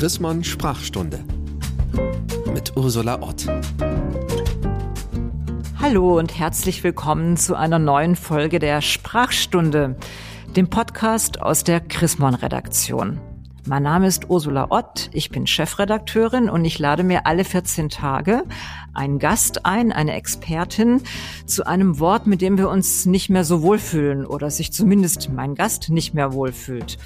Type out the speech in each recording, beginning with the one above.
Chrismon Sprachstunde mit Ursula Ott. Hallo und herzlich willkommen zu einer neuen Folge der Sprachstunde, dem Podcast aus der Chrismon Redaktion. Mein Name ist Ursula Ott, ich bin Chefredakteurin und ich lade mir alle 14 Tage einen Gast ein, eine Expertin, zu einem Wort, mit dem wir uns nicht mehr so wohlfühlen oder sich zumindest mein Gast nicht mehr wohlfühlt.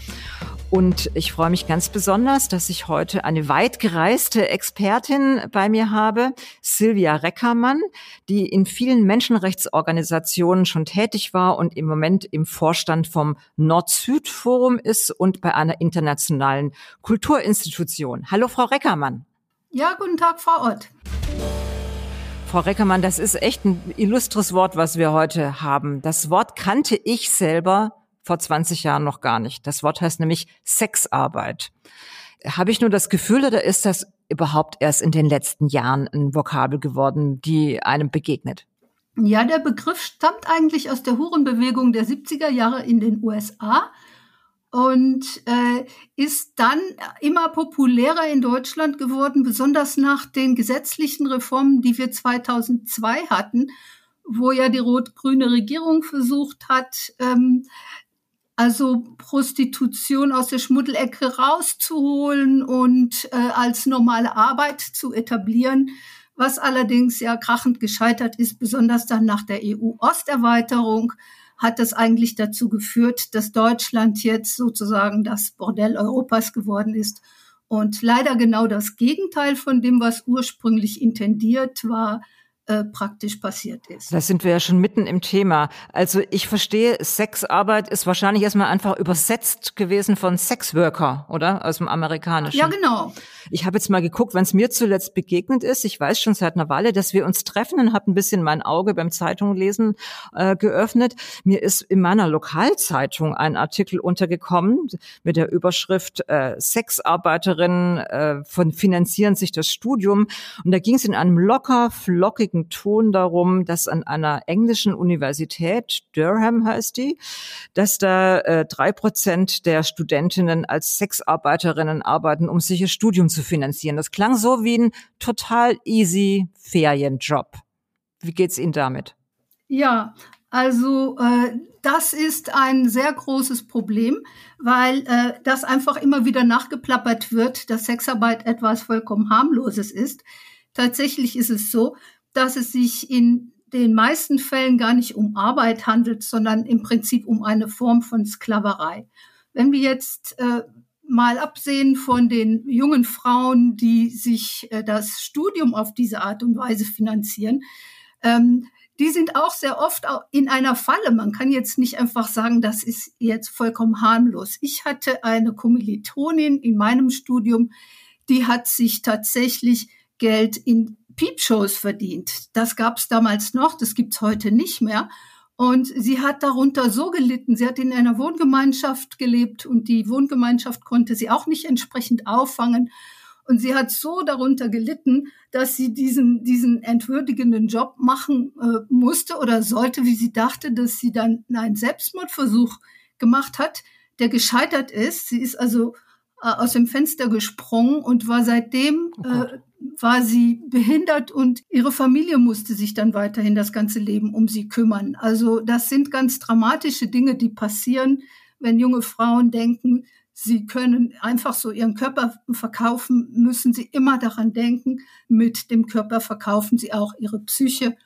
Und ich freue mich ganz besonders, dass ich heute eine weit gereiste Expertin bei mir habe, Silvia Reckermann, die in vielen Menschenrechtsorganisationen schon tätig war und im Moment im Vorstand vom Nord-Süd-Forum ist und bei einer internationalen Kulturinstitution. Hallo, Frau Reckermann. Ja, guten Tag, Frau Ott. Frau Reckermann, das ist echt ein illustres Wort, was wir heute haben. Das Wort kannte ich selber vor 20 Jahren noch gar nicht. Das Wort heißt nämlich Sexarbeit. Habe ich nur das Gefühl oder ist das überhaupt erst in den letzten Jahren ein Vokabel geworden, die einem begegnet? Ja, der Begriff stammt eigentlich aus der Hurenbewegung der 70er Jahre in den USA und äh, ist dann immer populärer in Deutschland geworden, besonders nach den gesetzlichen Reformen, die wir 2002 hatten, wo ja die rot-grüne Regierung versucht hat, ähm, also Prostitution aus der Schmuddelecke rauszuholen und äh, als normale Arbeit zu etablieren, was allerdings ja krachend gescheitert ist, besonders dann nach der EU-Osterweiterung hat das eigentlich dazu geführt, dass Deutschland jetzt sozusagen das Bordell Europas geworden ist. Und leider genau das Gegenteil von dem, was ursprünglich intendiert war, äh, praktisch passiert ist. Da sind wir ja schon mitten im Thema. Also ich verstehe, Sexarbeit ist wahrscheinlich erstmal einfach übersetzt gewesen von Sexworker, oder? Aus dem Amerikanischen. Ja, genau. Ich habe jetzt mal geguckt, wann es mir zuletzt begegnet ist. Ich weiß schon seit einer Weile, dass wir uns treffen und habe ein bisschen mein Auge beim Zeitunglesen äh, geöffnet. Mir ist in meiner Lokalzeitung ein Artikel untergekommen mit der Überschrift äh, Sexarbeiterinnen äh, von finanzieren sich das Studium. Und da ging es in einem locker, flockigen ruhigen Ton darum, dass an einer englischen Universität, Durham heißt die, dass da äh, drei Prozent der Studentinnen als Sexarbeiterinnen arbeiten, um sich ihr Studium zu finanzieren. Das klang so wie ein total easy Ferienjob. Wie geht's Ihnen damit? Ja, also äh, das ist ein sehr großes Problem, weil äh, das einfach immer wieder nachgeplappert wird, dass Sexarbeit etwas vollkommen harmloses ist. Tatsächlich ist es so, dass es sich in den meisten Fällen gar nicht um Arbeit handelt, sondern im Prinzip um eine Form von Sklaverei. Wenn wir jetzt äh, mal absehen von den jungen Frauen, die sich äh, das Studium auf diese Art und Weise finanzieren, ähm, die sind auch sehr oft in einer Falle. Man kann jetzt nicht einfach sagen, das ist jetzt vollkommen harmlos. Ich hatte eine Kommilitonin in meinem Studium, die hat sich tatsächlich Geld in Peepshows verdient. Das gab es damals noch, das gibt's heute nicht mehr. Und sie hat darunter so gelitten. Sie hat in einer Wohngemeinschaft gelebt und die Wohngemeinschaft konnte sie auch nicht entsprechend auffangen. Und sie hat so darunter gelitten, dass sie diesen, diesen entwürdigenden Job machen äh, musste oder sollte, wie sie dachte, dass sie dann einen Selbstmordversuch gemacht hat, der gescheitert ist. Sie ist also äh, aus dem Fenster gesprungen und war seitdem oh äh, war sie behindert und ihre Familie musste sich dann weiterhin das ganze Leben um sie kümmern. Also das sind ganz dramatische Dinge, die passieren, wenn junge Frauen denken, sie können einfach so ihren Körper verkaufen, müssen sie immer daran denken, mit dem Körper verkaufen sie auch ihre Psyche.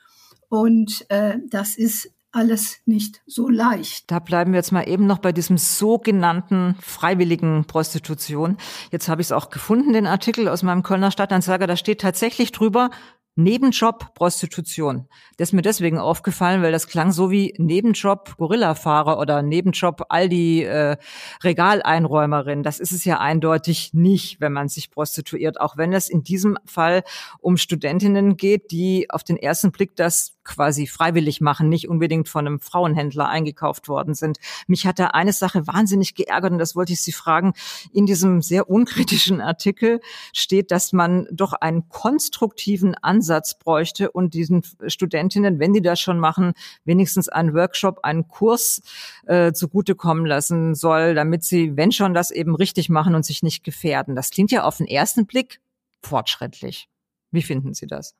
Und äh, das ist alles nicht so leicht. Da bleiben wir jetzt mal eben noch bei diesem sogenannten freiwilligen Prostitution. Jetzt habe ich es auch gefunden, den Artikel aus meinem Kölner Stadtanzeiger. Da steht tatsächlich drüber, Nebenjob Prostitution. Das ist mir deswegen aufgefallen, weil das klang so wie Nebenjob Gorillafahrer oder Nebenjob Aldi äh, Regaleinräumerin. Das ist es ja eindeutig nicht, wenn man sich prostituiert, auch wenn es in diesem Fall um Studentinnen geht, die auf den ersten Blick das quasi freiwillig machen, nicht unbedingt von einem Frauenhändler eingekauft worden sind. Mich hat da eine Sache wahnsinnig geärgert und das wollte ich Sie fragen. In diesem sehr unkritischen Artikel steht, dass man doch einen konstruktiven Ansatz bräuchte und diesen Studentinnen, wenn die das schon machen, wenigstens einen Workshop, einen Kurs äh, zugutekommen lassen soll, damit sie, wenn schon, das eben richtig machen und sich nicht gefährden. Das klingt ja auf den ersten Blick fortschrittlich. Wie finden Sie das?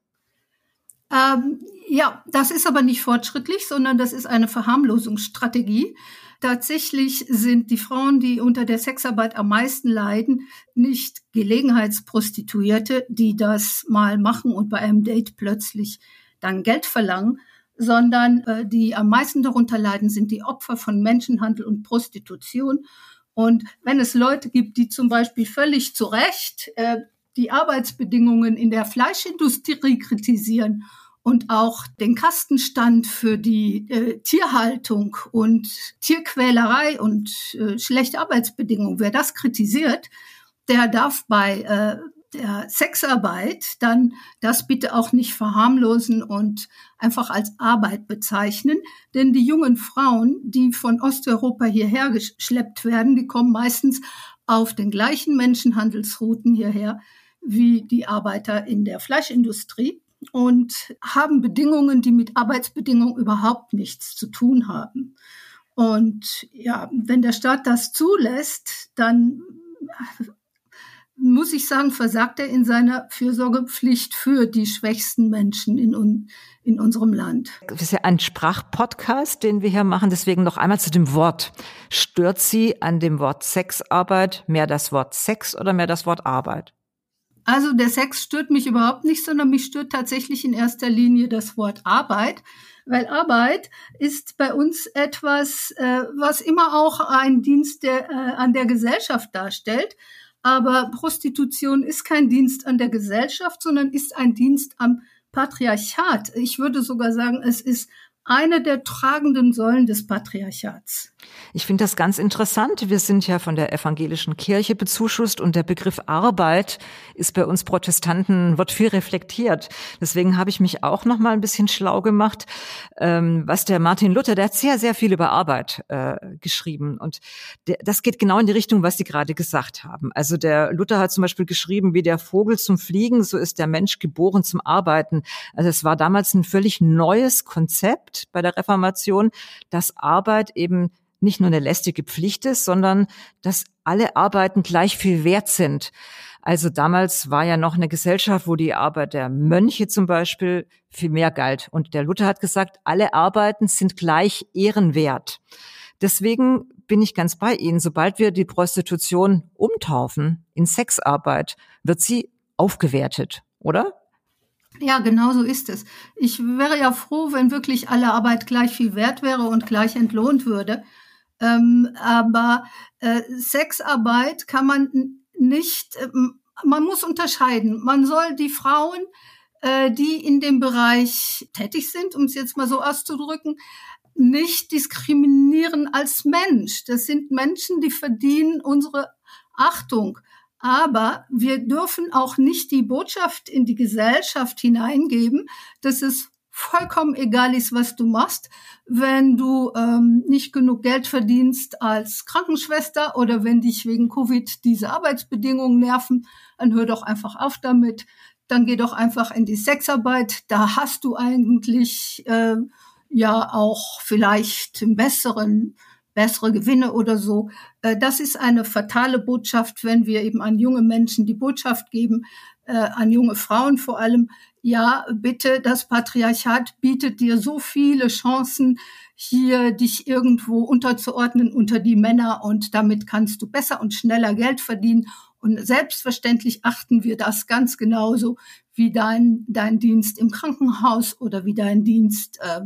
Ähm, ja, das ist aber nicht fortschrittlich, sondern das ist eine Verharmlosungsstrategie. Tatsächlich sind die Frauen, die unter der Sexarbeit am meisten leiden, nicht Gelegenheitsprostituierte, die das mal machen und bei einem Date plötzlich dann Geld verlangen, sondern äh, die am meisten darunter leiden, sind die Opfer von Menschenhandel und Prostitution. Und wenn es Leute gibt, die zum Beispiel völlig zu Recht äh, die Arbeitsbedingungen in der Fleischindustrie kritisieren und auch den Kastenstand für die äh, Tierhaltung und Tierquälerei und äh, schlechte Arbeitsbedingungen, wer das kritisiert, der darf bei äh, der Sexarbeit dann das bitte auch nicht verharmlosen und einfach als Arbeit bezeichnen. Denn die jungen Frauen, die von Osteuropa hierher geschleppt werden, die kommen meistens auf den gleichen Menschenhandelsrouten hierher wie die Arbeiter in der Fleischindustrie und haben Bedingungen, die mit Arbeitsbedingungen überhaupt nichts zu tun haben. Und ja, wenn der Staat das zulässt, dann muss ich sagen, versagt er in seiner Fürsorgepflicht für die schwächsten Menschen in, in unserem Land. Das ist ja ein Sprachpodcast, den wir hier machen. Deswegen noch einmal zu dem Wort. Stört Sie an dem Wort Sexarbeit mehr das Wort Sex oder mehr das Wort Arbeit? Also der Sex stört mich überhaupt nicht, sondern mich stört tatsächlich in erster Linie das Wort Arbeit, weil Arbeit ist bei uns etwas, äh, was immer auch ein Dienst der, äh, an der Gesellschaft darstellt. Aber Prostitution ist kein Dienst an der Gesellschaft, sondern ist ein Dienst am Patriarchat. Ich würde sogar sagen, es ist eine der tragenden Säulen des Patriarchats. Ich finde das ganz interessant. Wir sind ja von der evangelischen Kirche bezuschusst und der Begriff Arbeit ist bei uns Protestanten, wird viel reflektiert. Deswegen habe ich mich auch noch mal ein bisschen schlau gemacht, ähm, was der Martin Luther, der hat sehr, sehr viel über Arbeit äh, geschrieben. Und der, das geht genau in die Richtung, was Sie gerade gesagt haben. Also der Luther hat zum Beispiel geschrieben, wie der Vogel zum Fliegen, so ist der Mensch geboren zum Arbeiten. Also es war damals ein völlig neues Konzept bei der Reformation, dass Arbeit eben nicht nur eine lästige Pflicht ist, sondern dass alle Arbeiten gleich viel wert sind. Also damals war ja noch eine Gesellschaft, wo die Arbeit der Mönche zum Beispiel viel mehr galt. Und der Luther hat gesagt, alle Arbeiten sind gleich ehrenwert. Deswegen bin ich ganz bei Ihnen. Sobald wir die Prostitution umtaufen in Sexarbeit, wird sie aufgewertet, oder? Ja, genau so ist es. Ich wäre ja froh, wenn wirklich alle Arbeit gleich viel wert wäre und gleich entlohnt würde. Ähm, aber äh, Sexarbeit kann man nicht, äh, man muss unterscheiden. Man soll die Frauen, äh, die in dem Bereich tätig sind, um es jetzt mal so auszudrücken, nicht diskriminieren als Mensch. Das sind Menschen, die verdienen unsere Achtung. Aber wir dürfen auch nicht die Botschaft in die Gesellschaft hineingeben, dass es vollkommen egal ist, was du machst, wenn du ähm, nicht genug Geld verdienst als Krankenschwester oder wenn dich wegen Covid diese Arbeitsbedingungen nerven, dann hör doch einfach auf damit. Dann geh doch einfach in die Sexarbeit. Da hast du eigentlich äh, ja auch vielleicht einen besseren bessere Gewinne oder so. Äh, das ist eine fatale Botschaft, wenn wir eben an junge Menschen die Botschaft geben, äh, an junge Frauen vor allem, ja, bitte, das Patriarchat bietet dir so viele Chancen, hier dich irgendwo unterzuordnen unter die Männer und damit kannst du besser und schneller Geld verdienen. Und selbstverständlich achten wir das ganz genauso wie dein, dein Dienst im Krankenhaus oder wie dein Dienst äh,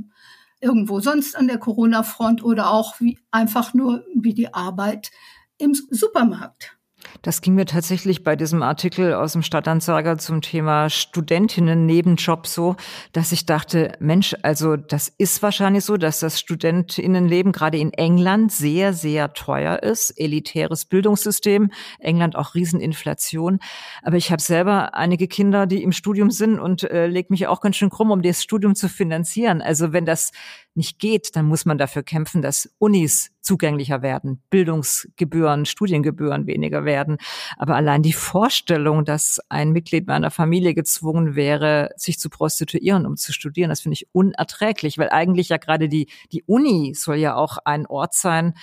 irgendwo sonst an der Corona-Front oder auch wie einfach nur wie die Arbeit im Supermarkt. Das ging mir tatsächlich bei diesem Artikel aus dem Stadtanzeiger zum Thema Studentinnen Nebenjob so, dass ich dachte, Mensch, also das ist wahrscheinlich so, dass das Studentinnenleben gerade in England sehr, sehr teuer ist. Elitäres Bildungssystem, England auch Rieseninflation. Aber ich habe selber einige Kinder, die im Studium sind und äh, leg mich auch ganz schön krumm, um das Studium zu finanzieren. Also wenn das nicht geht, dann muss man dafür kämpfen, dass Unis zugänglicher werden, Bildungsgebühren, Studiengebühren weniger werden. Aber allein die Vorstellung, dass ein Mitglied meiner Familie gezwungen wäre, sich zu prostituieren, um zu studieren, das finde ich unerträglich, weil eigentlich ja gerade die, die Uni soll ja auch ein Ort sein,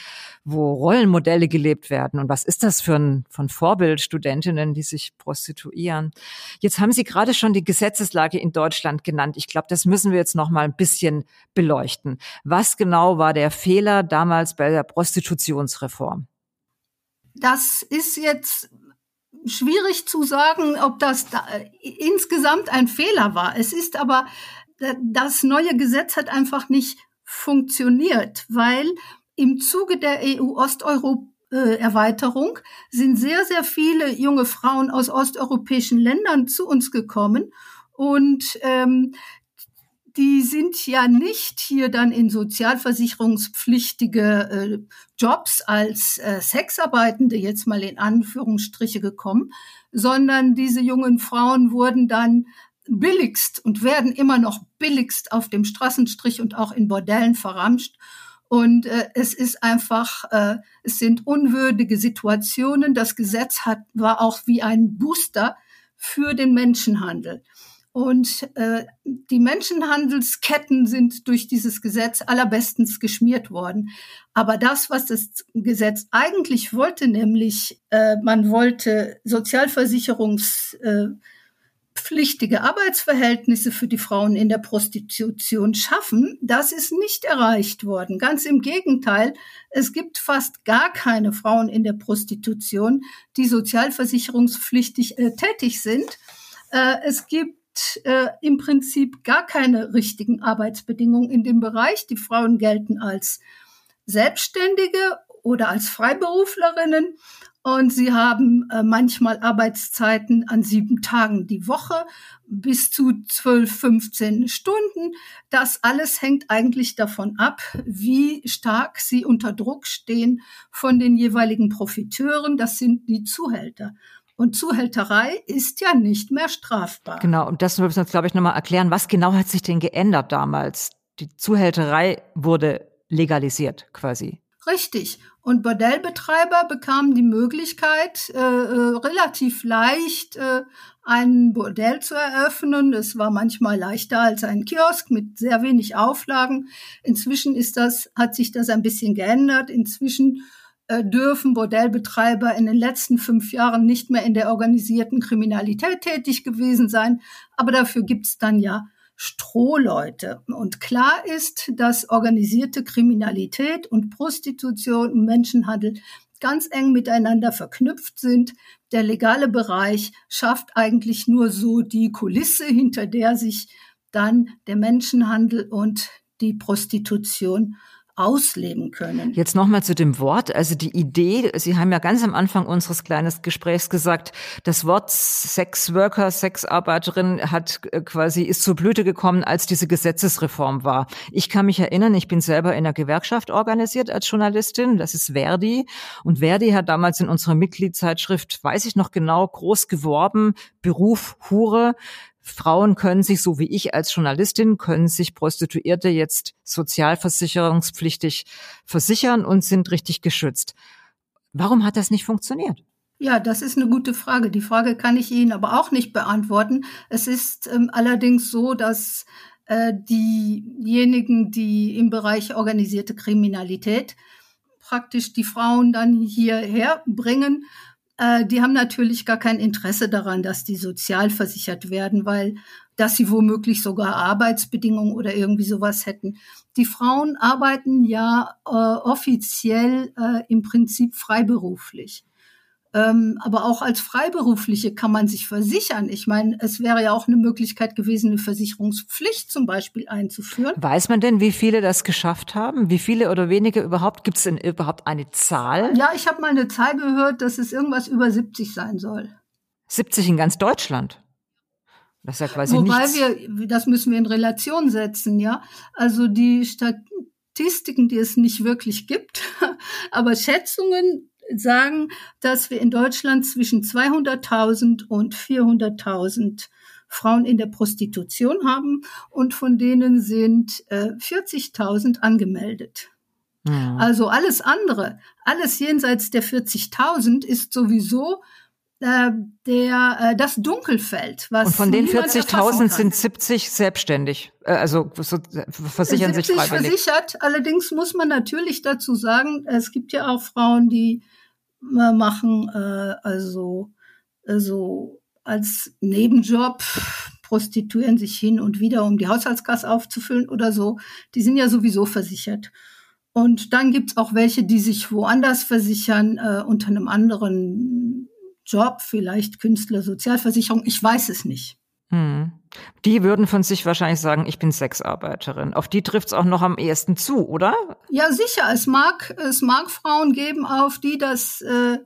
wo Rollenmodelle gelebt werden. Und was ist das für ein von Vorbild Studentinnen, die sich prostituieren? Jetzt haben Sie gerade schon die Gesetzeslage in Deutschland genannt. Ich glaube, das müssen wir jetzt noch mal ein bisschen beleuchten. Was genau war der Fehler damals bei der Prostitutionsreform? Das ist jetzt schwierig zu sagen, ob das da, insgesamt ein Fehler war. Es ist aber, das neue Gesetz hat einfach nicht funktioniert, weil im Zuge der EU-Osteuropa-Erweiterung sind sehr, sehr viele junge Frauen aus osteuropäischen Ländern zu uns gekommen und ähm, die sind ja nicht hier dann in sozialversicherungspflichtige äh, Jobs als äh, Sexarbeitende jetzt mal in Anführungsstriche gekommen, sondern diese jungen Frauen wurden dann billigst und werden immer noch billigst auf dem Straßenstrich und auch in Bordellen verramscht. Und äh, es ist einfach, äh, es sind unwürdige Situationen. Das Gesetz hat, war auch wie ein Booster für den Menschenhandel. Und äh, die Menschenhandelsketten sind durch dieses Gesetz allerbestens geschmiert worden. Aber das, was das Gesetz eigentlich wollte, nämlich äh, man wollte sozialversicherungspflichtige äh, Arbeitsverhältnisse für die Frauen in der Prostitution schaffen, das ist nicht erreicht worden. Ganz im Gegenteil, es gibt fast gar keine Frauen in der Prostitution, die sozialversicherungspflichtig äh, tätig sind. Äh, es gibt äh, im Prinzip gar keine richtigen Arbeitsbedingungen in dem Bereich. Die Frauen gelten als Selbstständige oder als Freiberuflerinnen und sie haben äh, manchmal Arbeitszeiten an sieben Tagen die Woche bis zu zwölf, 15 Stunden. Das alles hängt eigentlich davon ab, wie stark sie unter Druck stehen von den jeweiligen Profiteuren. Das sind die Zuhälter. Und Zuhälterei ist ja nicht mehr strafbar. Genau, und das müssen wir uns, glaube ich, nochmal erklären. Was genau hat sich denn geändert damals? Die Zuhälterei wurde legalisiert quasi. Richtig. Und Bordellbetreiber bekamen die Möglichkeit, äh, äh, relativ leicht äh, ein Bordell zu eröffnen. Es war manchmal leichter als ein Kiosk mit sehr wenig Auflagen. Inzwischen ist das, hat sich das ein bisschen geändert. Inzwischen äh, dürfen Bordellbetreiber in den letzten fünf Jahren nicht mehr in der organisierten Kriminalität tätig gewesen sein. Aber dafür gibt's dann ja Strohleute. Und klar ist, dass organisierte Kriminalität und Prostitution und Menschenhandel ganz eng miteinander verknüpft sind. Der legale Bereich schafft eigentlich nur so die Kulisse, hinter der sich dann der Menschenhandel und die Prostitution ausleben können. Jetzt nochmal zu dem Wort. Also die Idee, Sie haben ja ganz am Anfang unseres kleinen Gesprächs gesagt, das Wort Sexworker, Sexarbeiterin hat äh, quasi, ist zur Blüte gekommen, als diese Gesetzesreform war. Ich kann mich erinnern, ich bin selber in einer Gewerkschaft organisiert als Journalistin. Das ist Verdi. Und Verdi hat damals in unserer Mitgliedszeitschrift, weiß ich noch genau, groß geworben, Beruf Hure. Frauen können sich, so wie ich als Journalistin, können sich Prostituierte jetzt sozialversicherungspflichtig versichern und sind richtig geschützt. Warum hat das nicht funktioniert? Ja, das ist eine gute Frage. Die Frage kann ich Ihnen aber auch nicht beantworten. Es ist ähm, allerdings so, dass äh, diejenigen, die im Bereich organisierte Kriminalität praktisch die Frauen dann hierher bringen, äh, die haben natürlich gar kein Interesse daran, dass die sozial versichert werden, weil dass sie womöglich sogar Arbeitsbedingungen oder irgendwie sowas hätten. Die Frauen arbeiten ja äh, offiziell äh, im Prinzip freiberuflich. Ähm, aber auch als Freiberufliche kann man sich versichern. Ich meine, es wäre ja auch eine Möglichkeit gewesen, eine Versicherungspflicht zum Beispiel einzuführen. Weiß man denn, wie viele das geschafft haben? Wie viele oder wenige überhaupt? Gibt es denn überhaupt eine Zahl? Ja, ich habe mal eine Zahl gehört, dass es irgendwas über 70 sein soll. 70 in ganz Deutschland? Das ist ja quasi Wobei nichts. wir, das müssen wir in Relation setzen, ja. Also die Statistiken, die es nicht wirklich gibt, aber Schätzungen sagen, dass wir in Deutschland zwischen 200.000 und 400.000 Frauen in der Prostitution haben und von denen sind äh, 40.000 angemeldet. Ja. Also alles andere, alles jenseits der 40.000 ist sowieso äh, der äh, das Dunkelfeld. Was Und von den 40.000 sind 70 selbstständig, äh, also so, versichern 70 sich freiwillig. versichert. Allerdings muss man natürlich dazu sagen, es gibt ja auch Frauen, die machen äh, also also als Nebenjob prostituieren sich hin und wieder, um die Haushaltskasse aufzufüllen oder so. Die sind ja sowieso versichert. Und dann gibt's auch welche, die sich woanders versichern, äh, unter einem anderen Job, vielleicht Künstler, Sozialversicherung, ich weiß es nicht. Hm. Die würden von sich wahrscheinlich sagen, ich bin Sexarbeiterin. Auf die trifft es auch noch am ehesten zu, oder? Ja, sicher. Es mag, es mag Frauen geben, auf die das äh,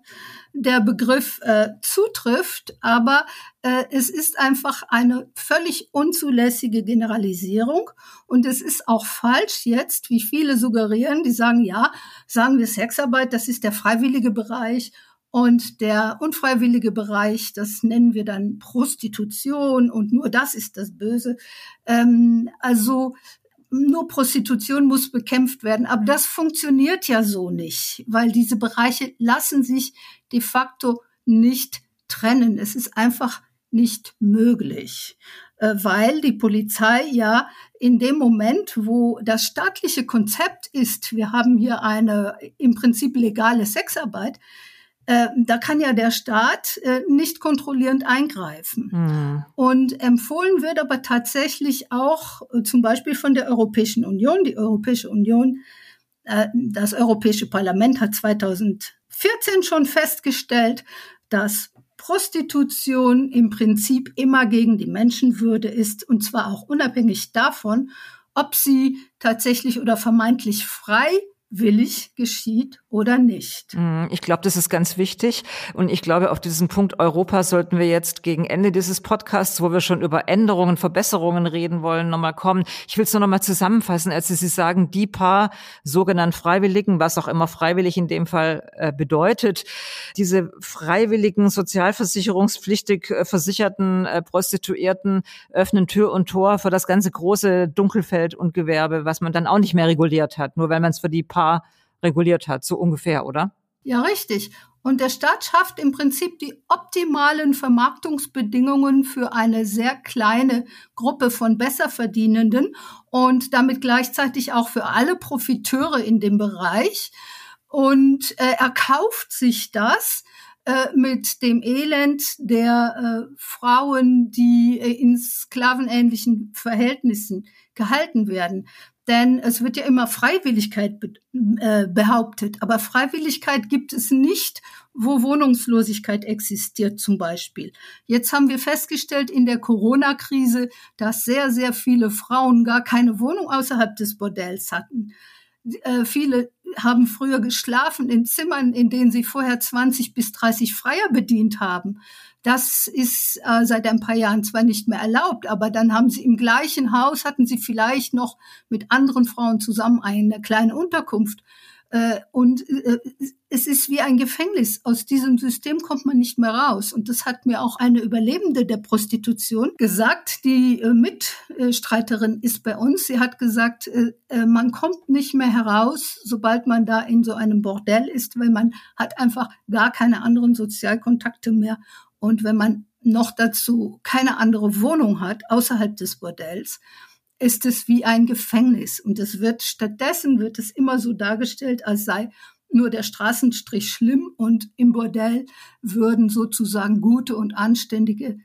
der Begriff äh, zutrifft, aber äh, es ist einfach eine völlig unzulässige Generalisierung und es ist auch falsch jetzt, wie viele suggerieren, die sagen, ja, sagen wir Sexarbeit, das ist der freiwillige Bereich und der unfreiwillige Bereich, das nennen wir dann Prostitution und nur das ist das Böse. Ähm, also nur Prostitution muss bekämpft werden. Aber das funktioniert ja so nicht, weil diese Bereiche lassen sich de facto nicht trennen. Es ist einfach nicht möglich, äh, weil die Polizei ja in dem Moment, wo das staatliche Konzept ist, wir haben hier eine im Prinzip legale Sexarbeit, äh, da kann ja der Staat äh, nicht kontrollierend eingreifen. Mhm. Und empfohlen wird aber tatsächlich auch äh, zum Beispiel von der Europäischen Union. Die Europäische Union, äh, das Europäische Parlament hat 2014 schon festgestellt, dass Prostitution im Prinzip immer gegen die Menschenwürde ist, und zwar auch unabhängig davon, ob sie tatsächlich oder vermeintlich frei willig geschieht oder nicht. Mhm, ich glaube, das ist ganz wichtig. Und ich glaube, auf diesen Punkt Europa sollten wir jetzt gegen Ende dieses Podcasts, wo wir schon über Änderungen, Verbesserungen reden wollen, nochmal kommen. Ich will es nur nochmal zusammenfassen, als Sie sagen, die paar sogenannten Freiwilligen, was auch immer freiwillig in dem Fall äh, bedeutet, diese freiwilligen, sozialversicherungspflichtig äh, versicherten äh, Prostituierten öffnen Tür und Tor für das ganze große Dunkelfeld und Gewerbe, was man dann auch nicht mehr reguliert hat, nur weil man es für die paar Reguliert hat, so ungefähr, oder? Ja, richtig. Und der Staat schafft im Prinzip die optimalen Vermarktungsbedingungen für eine sehr kleine Gruppe von Besserverdienenden und damit gleichzeitig auch für alle Profiteure in dem Bereich. Und äh, er kauft sich das äh, mit dem Elend der äh, Frauen, die äh, in sklavenähnlichen Verhältnissen gehalten werden. Denn es wird ja immer Freiwilligkeit be äh, behauptet. Aber Freiwilligkeit gibt es nicht, wo Wohnungslosigkeit existiert zum Beispiel. Jetzt haben wir festgestellt in der Corona-Krise, dass sehr, sehr viele Frauen gar keine Wohnung außerhalb des Bordells hatten. Äh, viele haben früher geschlafen in Zimmern, in denen sie vorher 20 bis 30 Freier bedient haben. Das ist äh, seit ein paar Jahren zwar nicht mehr erlaubt, aber dann haben sie im gleichen Haus, hatten sie vielleicht noch mit anderen Frauen zusammen eine kleine Unterkunft. Äh, und äh, es ist wie ein Gefängnis. Aus diesem System kommt man nicht mehr raus. Und das hat mir auch eine Überlebende der Prostitution gesagt. Die äh, Mitstreiterin ist bei uns. Sie hat gesagt, man kommt nicht mehr heraus, sobald man da in so einem Bordell ist, weil man hat einfach gar keine anderen Sozialkontakte mehr. Und wenn man noch dazu keine andere Wohnung hat außerhalb des Bordells, ist es wie ein Gefängnis. Und es wird stattdessen wird es immer so dargestellt, als sei nur der Straßenstrich schlimm und im Bordell würden sozusagen gute und anständige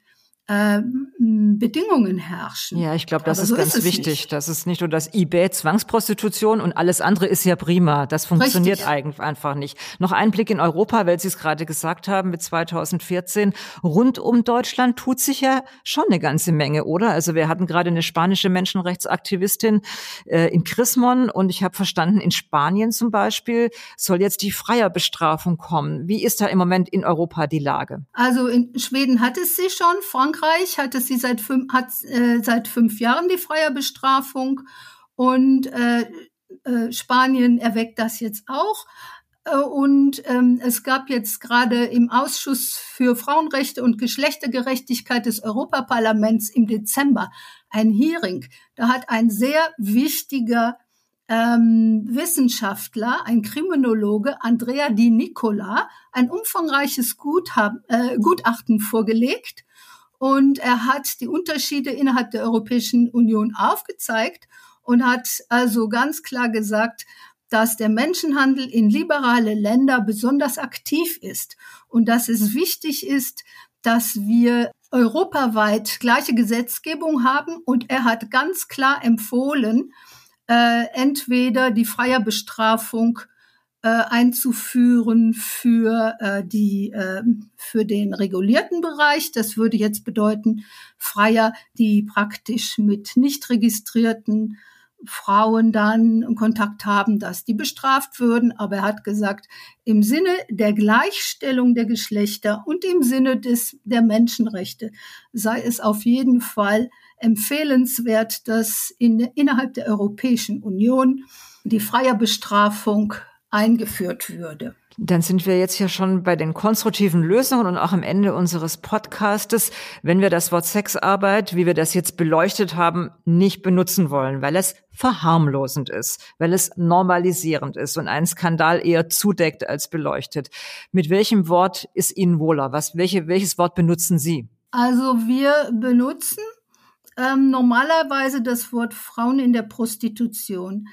Bedingungen herrschen. Ja, ich glaube, das Aber ist so ganz ist wichtig. Nicht. Das ist nicht nur das eBay Zwangsprostitution und alles andere ist ja prima. Das funktioniert eigentlich einfach nicht. Noch ein Blick in Europa, weil Sie es gerade gesagt haben, mit 2014. Rund um Deutschland tut sich ja schon eine ganze Menge, oder? Also wir hatten gerade eine spanische Menschenrechtsaktivistin äh, in Chrismon und ich habe verstanden, in Spanien zum Beispiel soll jetzt die Freierbestrafung kommen. Wie ist da im Moment in Europa die Lage? Also in Schweden hat es sie schon, Frankreich Frankreich hatte sie seit fünf, hat, äh, seit fünf Jahren die freie Bestrafung und äh, äh, Spanien erweckt das jetzt auch. Äh, und ähm, es gab jetzt gerade im Ausschuss für Frauenrechte und Geschlechtergerechtigkeit des Europaparlaments im Dezember ein Hearing. Da hat ein sehr wichtiger ähm, Wissenschaftler, ein Kriminologe, Andrea Di Nicola, ein umfangreiches Guthab, äh, Gutachten vorgelegt und er hat die Unterschiede innerhalb der Europäischen Union aufgezeigt und hat also ganz klar gesagt, dass der Menschenhandel in liberale Länder besonders aktiv ist und dass es wichtig ist, dass wir europaweit gleiche Gesetzgebung haben. Und er hat ganz klar empfohlen, äh, entweder die freie Bestrafung einzuführen für äh, die äh, für den regulierten Bereich. Das würde jetzt bedeuten Freier, die praktisch mit nicht registrierten Frauen dann Kontakt haben, dass die bestraft würden. Aber er hat gesagt, im Sinne der Gleichstellung der Geschlechter und im Sinne des, der Menschenrechte sei es auf jeden Fall empfehlenswert, dass in, innerhalb der Europäischen Union die freie Bestrafung eingeführt würde. Dann sind wir jetzt ja schon bei den konstruktiven Lösungen und auch am Ende unseres Podcastes, wenn wir das Wort Sexarbeit, wie wir das jetzt beleuchtet haben, nicht benutzen wollen, weil es verharmlosend ist, weil es normalisierend ist und einen Skandal eher zudeckt als beleuchtet. Mit welchem Wort ist Ihnen wohler? Was, welche, welches Wort benutzen Sie? Also wir benutzen ähm, normalerweise das Wort Frauen in der Prostitution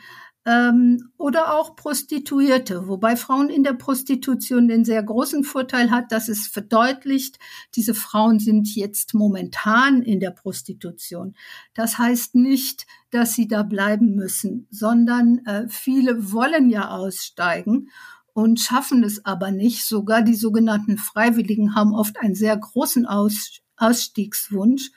ähm, oder auch Prostituierte, wobei Frauen in der Prostitution den sehr großen Vorteil hat, dass es verdeutlicht, diese Frauen sind jetzt momentan in der Prostitution. Das heißt nicht, dass sie da bleiben müssen, sondern äh, viele wollen ja aussteigen und schaffen es aber nicht. Sogar die sogenannten Freiwilligen haben oft einen sehr großen Aus Ausstiegswunsch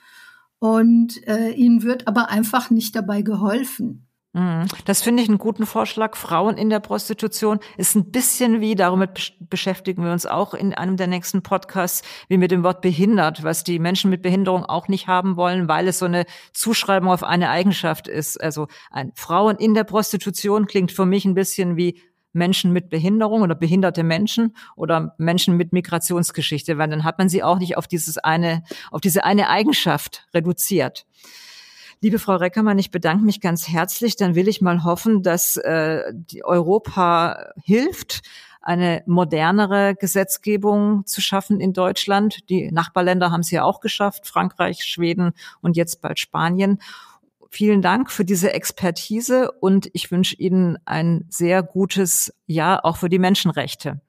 und äh, ihnen wird aber einfach nicht dabei geholfen. Mhm. Das finde ich einen guten Vorschlag. Frauen in der Prostitution ist ein bisschen wie, damit beschäftigen wir uns auch in einem der nächsten Podcasts, wie mit dem Wort behindert, was die Menschen mit Behinderung auch nicht haben wollen, weil es so eine Zuschreibung auf eine Eigenschaft ist. Also ein Frauen in der Prostitution klingt für mich ein bisschen wie Menschen mit Behinderung oder behinderte Menschen oder Menschen mit Migrationsgeschichte, weil dann hat man sie auch nicht auf dieses eine, auf diese eine Eigenschaft reduziert. Liebe Frau Reckermann, ich bedanke mich ganz herzlich. Dann will ich mal hoffen, dass äh, Europa hilft, eine modernere Gesetzgebung zu schaffen in Deutschland. Die Nachbarländer haben es ja auch geschafft, Frankreich, Schweden und jetzt bald Spanien. Vielen Dank für diese Expertise und ich wünsche Ihnen ein sehr gutes Jahr auch für die Menschenrechte.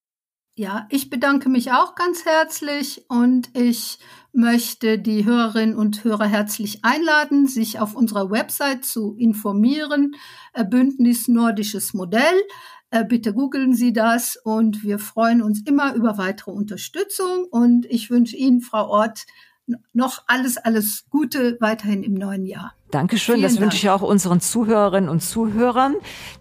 Ja, ich bedanke mich auch ganz herzlich und ich möchte die Hörerinnen und Hörer herzlich einladen, sich auf unserer Website zu informieren. Äh, Bündnis Nordisches Modell. Äh, bitte googeln Sie das und wir freuen uns immer über weitere Unterstützung und ich wünsche Ihnen, Frau Ort, noch alles, alles Gute weiterhin im neuen Jahr. Dankeschön. Vielen das Dank. wünsche ich auch unseren Zuhörerinnen und Zuhörern,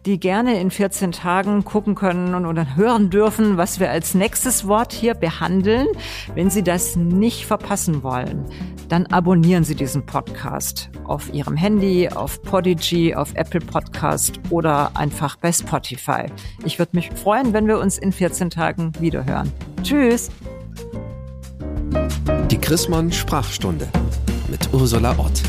die gerne in 14 Tagen gucken können und, und hören dürfen, was wir als nächstes Wort hier behandeln. Wenn Sie das nicht verpassen wollen, dann abonnieren Sie diesen Podcast auf Ihrem Handy, auf Podigy, auf Apple Podcast oder einfach bei Spotify. Ich würde mich freuen, wenn wir uns in 14 Tagen wiederhören. Tschüss. Die Chrismon Sprachstunde mit Ursula Ott.